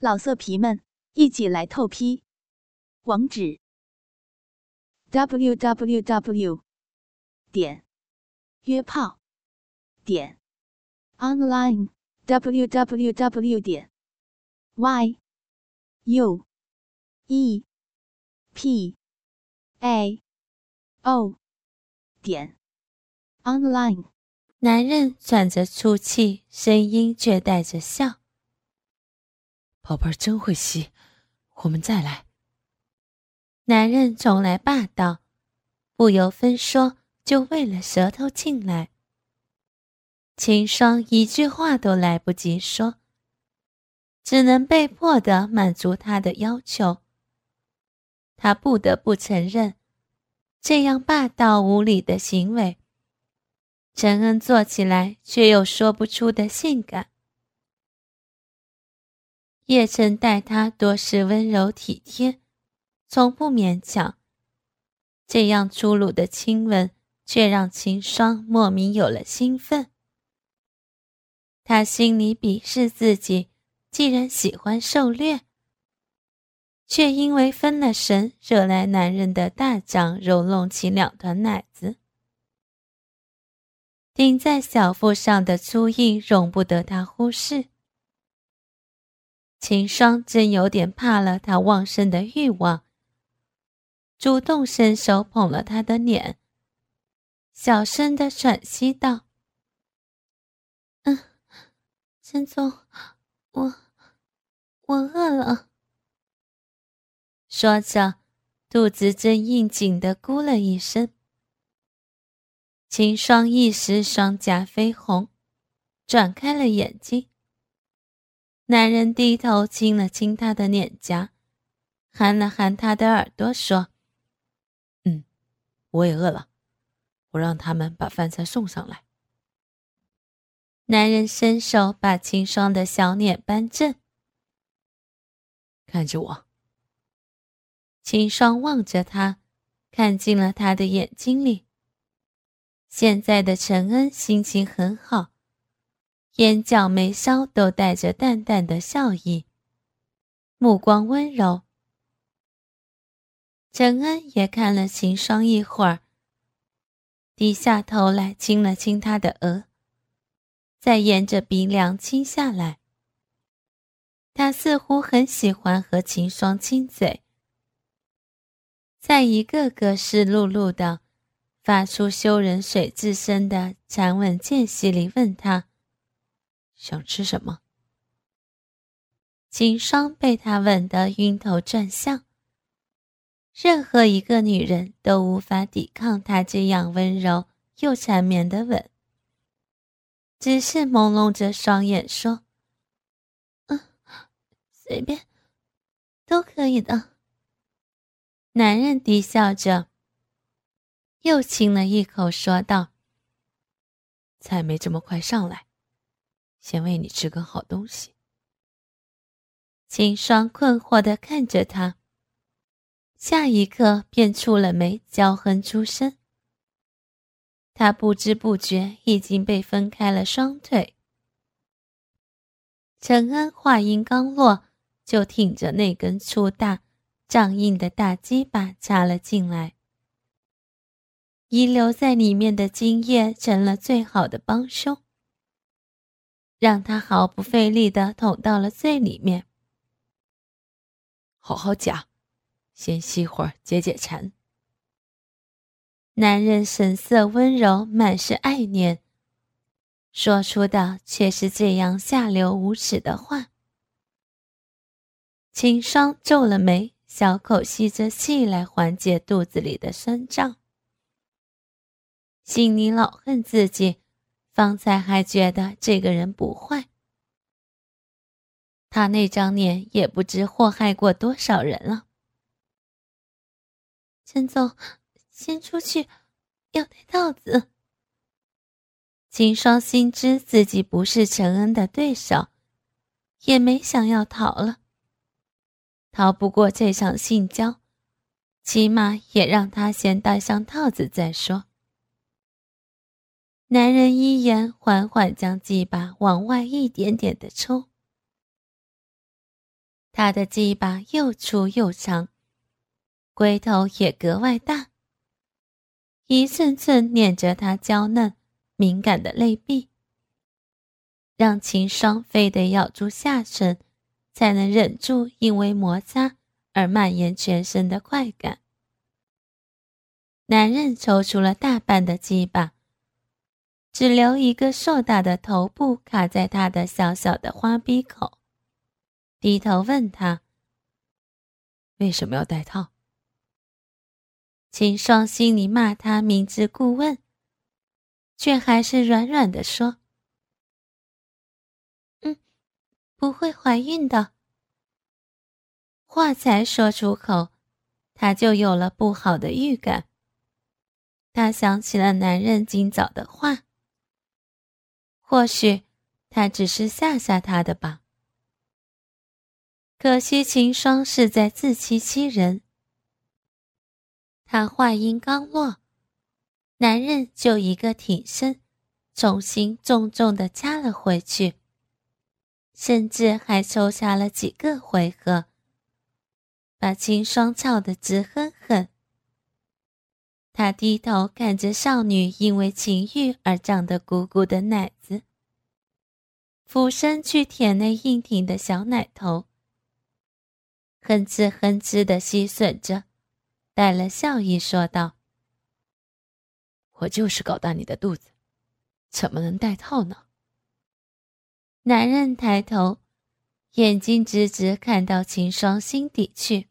老色皮们，一起来透批！网址：w w w 点约炮点 online w w w 点 y u e p a o 点 online。男人喘着粗气，声音却带着笑。宝贝儿真会吸，我们再来。男人从来霸道，不由分说就喂了舌头进来。秦霜一句话都来不及说，只能被迫的满足他的要求。他不得不承认，这样霸道无理的行为，陈恩做起来却又说不出的性感。叶晨待他多是温柔体贴，从不勉强。这样粗鲁的亲吻，却让秦霜莫名有了兴奋。他心里鄙视自己，既然喜欢狩猎，却因为分了神，惹来男人的大掌揉弄起两团奶子，顶在小腹上的粗硬，容不得他忽视。秦霜真有点怕了他旺盛的欲望，主动伸手捧了他的脸，小声的喘息道：“嗯，陈总，我我饿了。”说着，肚子正应景的咕了一声。秦霜一时双颊绯红，转开了眼睛。男人低头亲了亲她的脸颊，含了含她的耳朵，说：“嗯，我也饿了，我让他们把饭菜送上来。”男人伸手把秦霜的小脸扳正，看着我。秦霜望着他，看进了他的眼睛里。现在的陈恩心情很好。眼角眉梢都带着淡淡的笑意，目光温柔。陈恩也看了秦霜一会儿，低下头来亲了亲她的额，再沿着鼻梁亲下来。他似乎很喜欢和秦霜亲嘴，在一个个湿漉漉的、发出羞人水之声的缠吻间隙里问他。想吃什么？秦霜被他吻得晕头转向。任何一个女人都无法抵抗他这样温柔又缠绵的吻，只是朦胧着双眼说：“嗯，随便，都可以的。”男人低笑着，又亲了一口，说道：“菜没这么快上来。”先喂你吃根好东西。秦霜困惑的看着他，下一刻便蹙了眉，娇哼出声。他不知不觉已经被分开了双腿。陈恩话音刚落，就挺着那根粗大、胀硬的大鸡巴插了进来，遗留在里面的精液成了最好的帮凶。让他毫不费力的捅到了最里面。好好讲，先吸会儿解解馋。男人神色温柔，满是爱念，说出的却是这样下流无耻的话。秦霜皱了眉，小口吸着气来缓解肚子里的酸胀，心里老恨自己。方才还觉得这个人不坏，他那张脸也不知祸害过多少人了。陈总，先出去，要戴套子。秦霜心知自己不是陈恩的对手，也没想要逃了。逃不过这场性交，起码也让他先戴上套子再说。男人一言，缓缓将鸡巴往外一点点的抽。他的鸡巴又粗又长，龟头也格外大，一寸寸捻着他娇嫩敏感的泪壁，让秦霜非得咬住下唇，才能忍住因为摩擦而蔓延全身的快感。男人抽出了大半的鸡巴，只留一个硕大的头部卡在他的小小的花鼻口。低头问他：“为什么要戴套？”秦霜心里骂他明知故问，却还是软软的说：“嗯，不会怀孕的。”话才说出口，他就有了不好的预感。他想起了男人今早的话，或许他只是吓吓他的吧。可惜秦霜是在自欺欺人。他话音刚落，男人就一个挺身，重新重重的掐了回去，甚至还抽插了几个回合，把秦霜操得直哼哼。他低头看着少女因为情欲而胀得鼓鼓的奶子，俯身去舔那硬挺的小奶头。哼哧哼哧的吸吮着，带了笑意说道：“我就是搞大你的肚子，怎么能戴套呢？”男人抬头，眼睛直直看到秦霜心底去，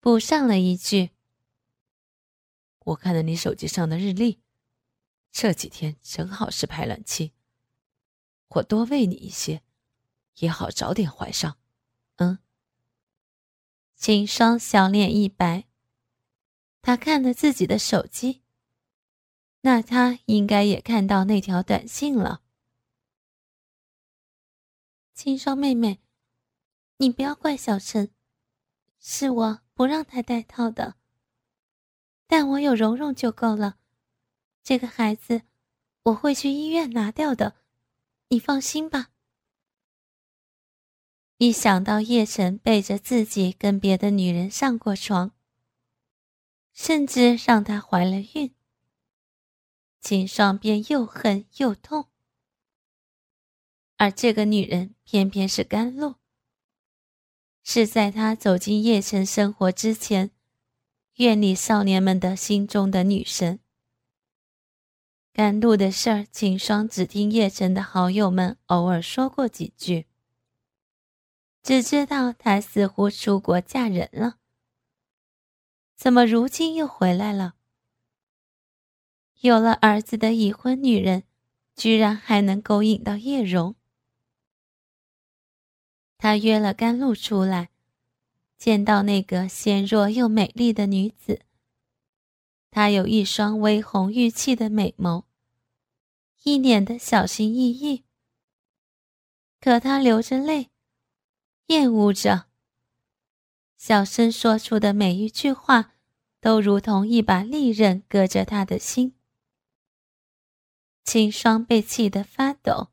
补上了一句：“我看了你手机上的日历，这几天正好是排卵期，我多喂你一些，也好早点怀上。”嗯。秦霜小脸一白，他看了自己的手机，那他应该也看到那条短信了。秦霜妹妹，你不要怪小陈，是我不让他戴套的，但我有蓉蓉就够了，这个孩子我会去医院拿掉的，你放心吧。一想到叶晨背着自己跟别的女人上过床，甚至让她怀了孕，秦霜便又恨又痛。而这个女人偏偏是甘露，是在她走进叶晨生活之前，院里少年们的心中的女神。甘露的事儿，秦霜只听叶晨的好友们偶尔说过几句。只知道她似乎出国嫁人了，怎么如今又回来了？有了儿子的已婚女人，居然还能勾引到叶蓉。他约了甘露出来，见到那个纤弱又美丽的女子。她有一双微红欲泣的美眸，一脸的小心翼翼。可她流着泪。厌恶着，小声说出的每一句话，都如同一把利刃割着他的心。秦霜被气得发抖，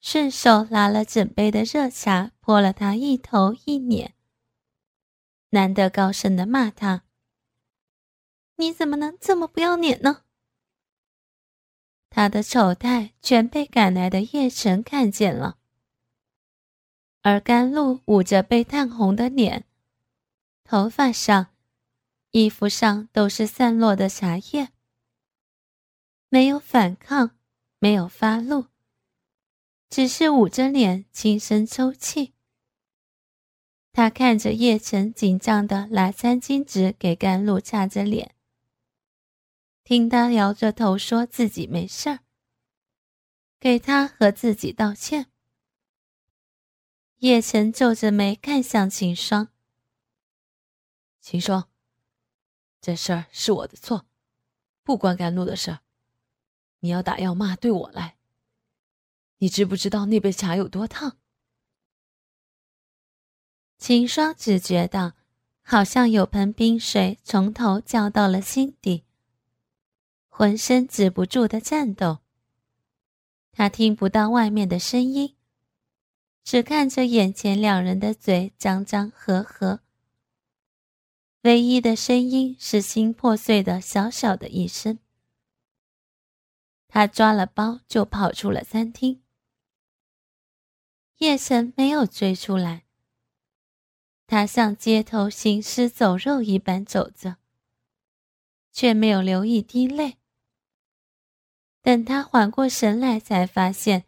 顺手拿了整杯的热茶泼了他一头一脸，难得高声的骂他：“你怎么能这么不要脸呢？”他的丑态全被赶来的叶晨看见了。而甘露捂着被烫红的脸，头发上、衣服上都是散落的茶叶，没有反抗，没有发怒，只是捂着脸轻声抽泣。他看着叶晨紧张的拿餐巾纸给甘露擦着脸，听他摇着头说自己没事儿，给他和自己道歉。叶晨皱着眉看向秦霜。秦霜，这事儿是我的错，不关甘露的事儿。你要打要骂，对我来。你知不知道那杯茶有多烫？秦霜只觉得好像有盆冰水从头浇到了心底，浑身止不住的颤抖。他听不到外面的声音。只看着眼前两人的嘴张张合合，唯一的声音是心破碎的小小的一声。他抓了包就跑出了餐厅。叶晨没有追出来，他像街头行尸走肉一般走着，却没有流一滴泪。等他缓过神来，才发现。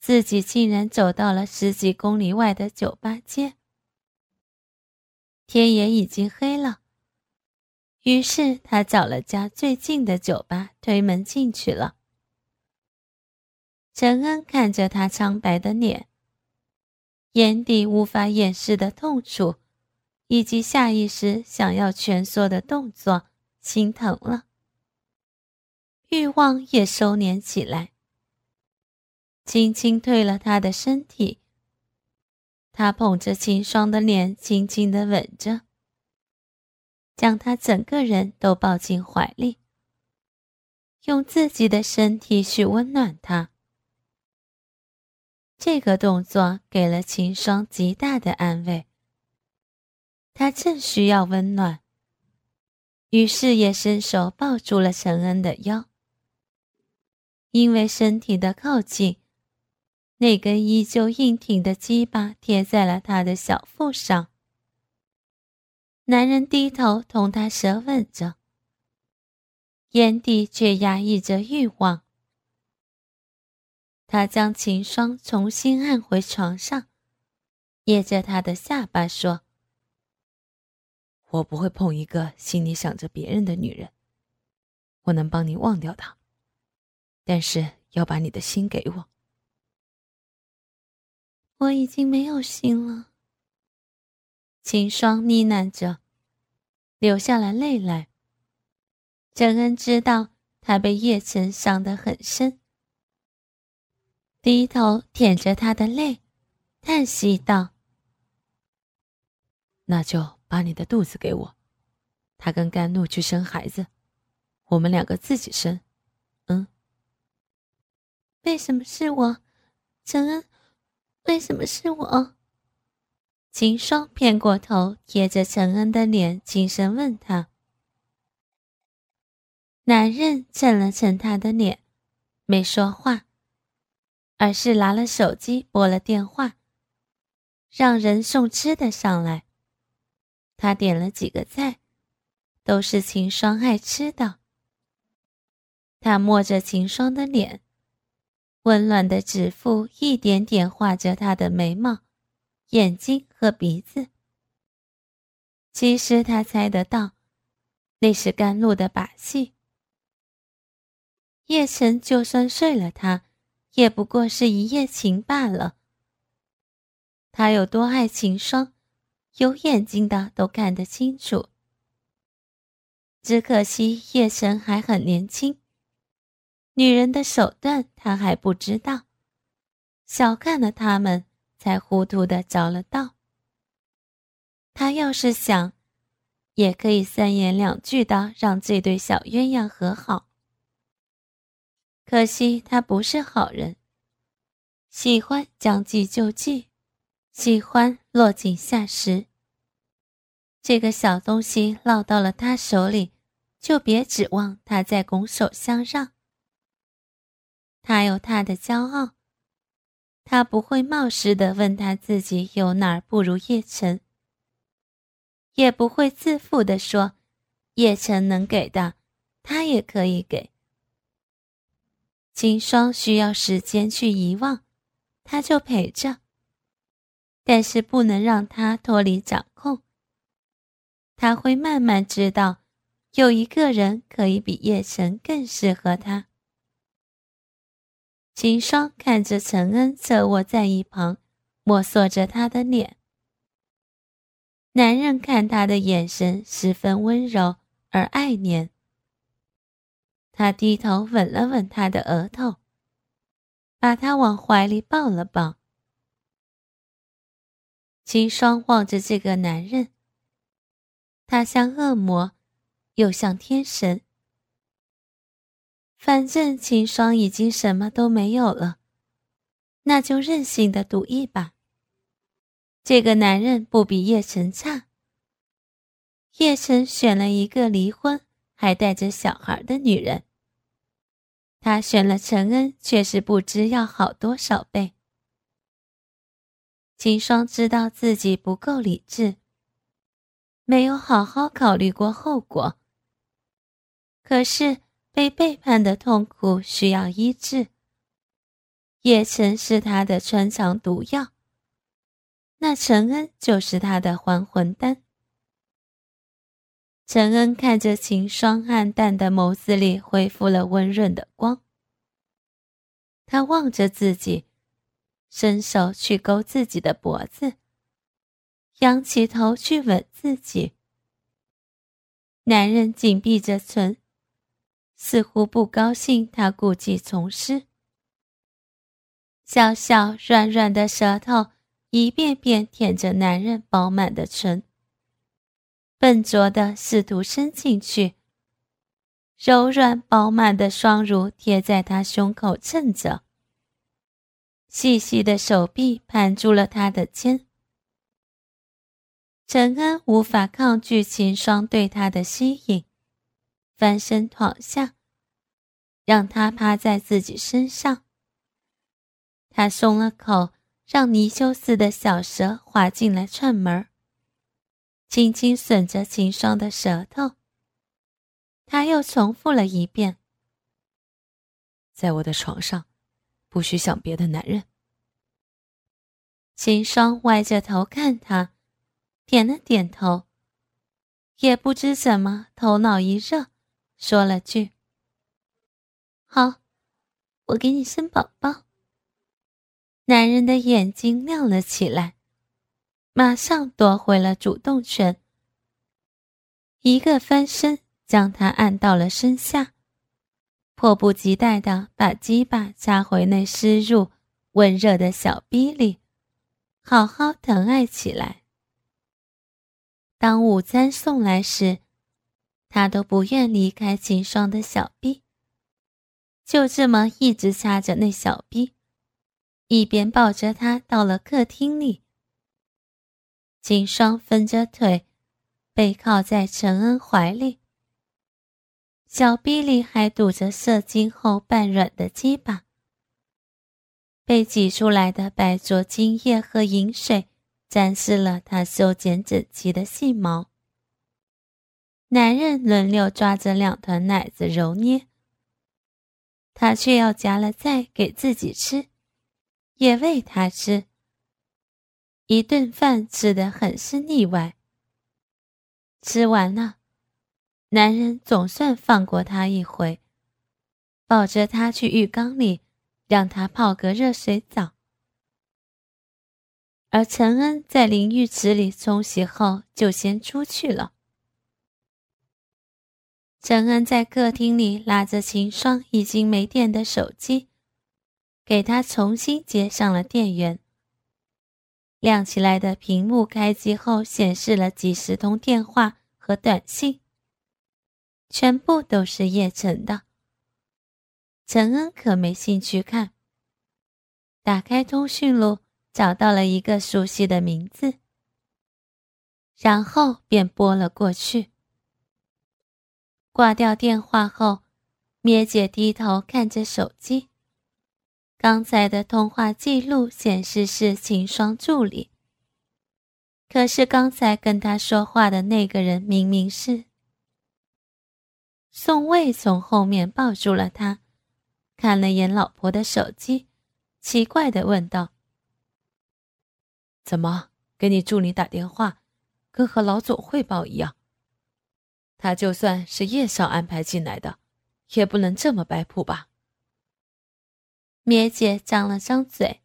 自己竟然走到了十几公里外的酒吧街，天也已经黑了。于是他找了家最近的酒吧，推门进去了。陈恩看着他苍白的脸，眼底无法掩饰的痛楚，以及下意识想要蜷缩的动作，心疼了，欲望也收敛起来。轻轻推了他的身体，他捧着秦霜的脸，轻轻的吻着，将他整个人都抱进怀里，用自己的身体去温暖他。这个动作给了秦霜极大的安慰，他正需要温暖，于是也伸手抱住了陈恩的腰，因为身体的靠近。那根依旧硬挺的鸡巴贴在了他的小腹上，男人低头同他舌吻着，眼底却压抑着欲望。他将秦霜重新按回床上，掖着他的下巴说：“我不会碰一个心里想着别人的女人，我能帮你忘掉她，但是要把你的心给我。”我已经没有心了。秦霜呢喃着，流下了泪来。郑恩知道他被叶晨伤得很深，低头舔着他的泪，叹息道：“那就把你的肚子给我，他跟甘露去生孩子，我们两个自己生。嗯？为什么是我，陈恩？”为什么是我？秦霜偏过头，贴着陈恩的脸，轻声问他。男人蹭了蹭他的脸，没说话，而是拿了手机拨了电话，让人送吃的上来。他点了几个菜，都是秦霜爱吃的。他摸着秦霜的脸。温暖的指腹一点点画着她的眉毛、眼睛和鼻子。其实他猜得到，那是甘露的把戏。叶晨就算睡了他，也不过是一夜情罢了。他有多爱秦霜，有眼睛的都看得清楚。只可惜叶神还很年轻。女人的手段，他还不知道，小看了他们，才糊涂的着了道。他要是想，也可以三言两句的让这对小鸳鸯和好。可惜他不是好人，喜欢将计就计，喜欢落井下石。这个小东西落到了他手里，就别指望他再拱手相让。他有他的骄傲，他不会冒失的问他自己有哪儿不如叶晨，也不会自负的说叶晨能给的，他也可以给。秦霜需要时间去遗忘，他就陪着，但是不能让他脱离掌控。他会慢慢知道，有一个人可以比叶晨更适合他。秦霜看着陈恩侧卧在一旁，摸索着他的脸。男人看他的眼神十分温柔而爱怜。他低头吻了吻她的额头，把她往怀里抱了抱。秦霜望着这个男人，他像恶魔，又像天神。反正秦霜已经什么都没有了，那就任性的赌一把。这个男人不比叶晨差。叶晨选了一个离婚还带着小孩的女人，他选了陈恩，却是不知要好多少倍。秦霜知道自己不够理智，没有好好考虑过后果。可是被背叛的痛苦需要医治。叶晨是他的穿肠毒药，那陈恩就是他的还魂丹。陈恩看着秦霜暗淡的眸子里恢复了温润的光，他望着自己，伸手去勾自己的脖子，仰起头去吻自己。男人紧闭着唇，似乎不高兴他故技重施。小小软软的舌头一遍遍舔着男人饱满的唇，笨拙的试图伸进去。柔软饱满的双乳贴在他胸口蹭着，细细的手臂盘住了他的肩。陈恩无法抗拒秦霜对他的吸引，翻身躺下，让他趴在自己身上。他松了口，让泥鳅似的小蛇滑进来串门轻轻吮着秦霜的舌头。他又重复了一遍：“在我的床上，不许想别的男人。”秦霜歪着头看他，点了点头，也不知怎么头脑一热，说了句：“好，我给你生宝宝。”男人的眼睛亮了起来，马上夺回了主动权，一个翻身将他按到了身下，迫不及待地把鸡巴插回那湿入温热的小逼里，好好疼爱起来。当午餐送来时，他都不愿离开秦霜的小臂，就这么一直掐着那小臂。一边抱着他到了客厅里，秦霜分着腿，背靠在陈恩怀里，小臂里还堵着射精后半软的鸡巴，被挤出来的白灼精液和饮水沾湿了他修剪整齐的细毛。男人轮流抓着两团奶子揉捏，他却要夹了再给自己吃。也喂他吃，一顿饭吃得很是腻歪。吃完了，男人总算放过他一回，抱着他去浴缸里，让他泡个热水澡。而陈恩在淋浴池里冲洗后，就先出去了。陈恩在客厅里拉着秦霜已经没电的手机。给他重新接上了电源。亮起来的屏幕开机后，显示了几十通电话和短信，全部都是叶晨的。陈恩可没兴趣看。打开通讯录，找到了一个熟悉的名字，然后便拨了过去。挂掉电话后，咩姐低头看着手机。刚才的通话记录显示是秦霜助理，可是刚才跟他说话的那个人明明是宋卫。从后面抱住了他，看了眼老婆的手机，奇怪的问道：“怎么给你助理打电话，跟和老总汇报一样？他就算是叶少安排进来的，也不能这么摆谱吧？”咩姐张了张嘴，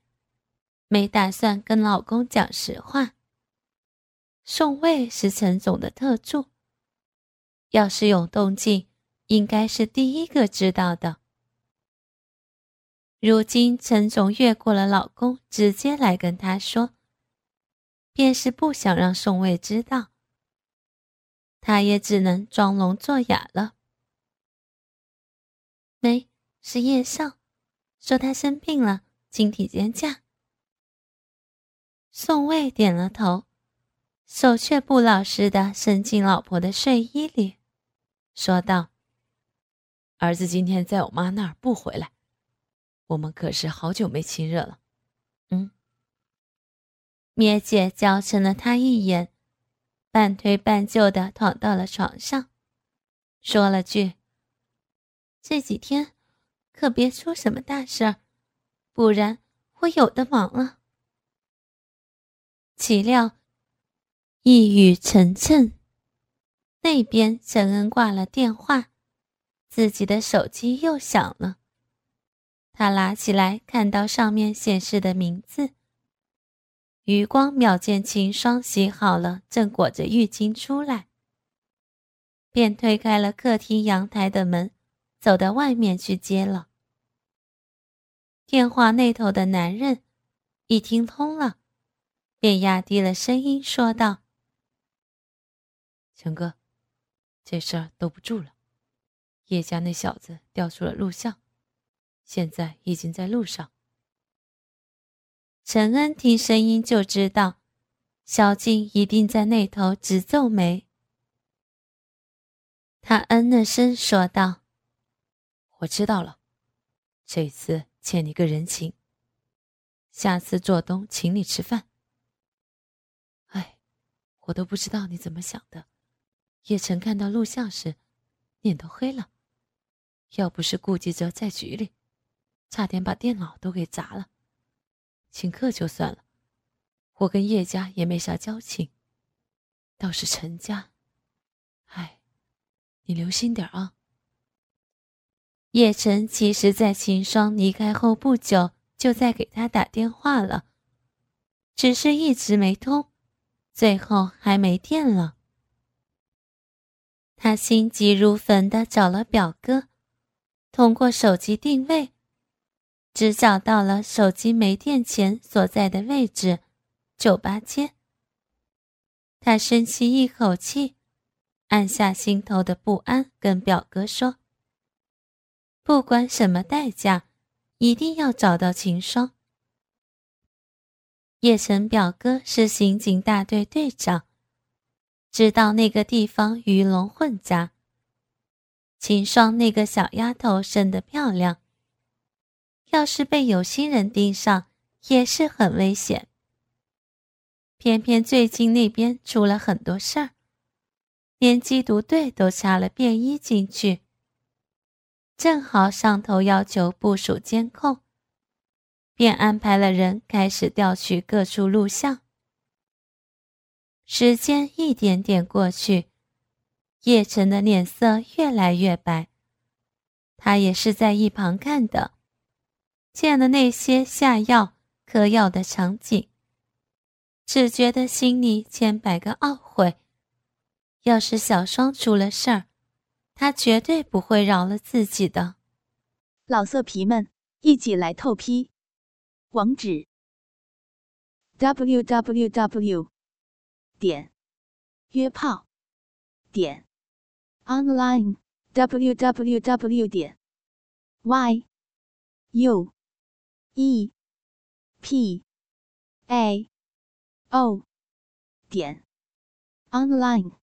没打算跟老公讲实话。宋卫是陈总的特助，要是有动静，应该是第一个知道的。如今陈总越过了老公，直接来跟他说，便是不想让宋卫知道。他也只能装聋作哑了。没，是叶少。说他生病了，请体检假。宋卫点了头，手却不老实的伸进老婆的睡衣里，说道：“儿子今天在我妈那儿不回来，我们可是好久没亲热了。”嗯。咩姐娇嗔了他一眼，半推半就的躺到了床上，说了句：“这几天可别出什么大事儿，不然我有的忙了。”岂料一语成谶，那边陈恩挂了电话，自己的手机又响了。他拿起来，看到上面显示的名字，余光秒见秦霜洗好了，正裹着浴巾出来，便推开了客厅阳台的门，走到外面去接了。电话那头的男人一听通了。便压低了声音说道：“陈哥，这事儿兜不住了。叶家那小子调出了录像，现在已经在路上。”陈恩听声音就知道，小静一定在那头直皱眉。他嗯了声说道：“我知道了，这次欠你个人情，下次做东请你吃饭。”哎我都不知道你怎么想的，叶晨看到录像时，脸都黑了。要不是顾及着在局里，差点把电脑都给砸了。请客就算了，我跟叶家也没啥交情，倒是陈家，哎，你留心点啊。叶晨其实，在秦霜离开后不久，就在给他打电话了，只是一直没通。最后还没电了，他心急如焚的找了表哥，通过手机定位，只找到了手机没电前所在的位置——酒吧街。他深吸一口气，按下心头的不安，跟表哥说：“不管什么代价，一定要找到秦霜。”叶晨表哥是刑警大队队长，知道那个地方鱼龙混杂。秦霜那个小丫头生得漂亮，要是被有心人盯上，也是很危险。偏偏最近那边出了很多事儿，连缉毒队都插了便衣进去，正好上头要求部署监控。便安排了人开始调取各处录像。时间一点点过去，叶晨的脸色越来越白。他也是在一旁看的，见了那些下药、嗑药的场景，只觉得心里千百个懊悔。要是小双出了事儿，他绝对不会饶了自己的。老色皮们，一起来透批！网址：w w w 点约炮点 online w w w 点 y u e p a o 点 online。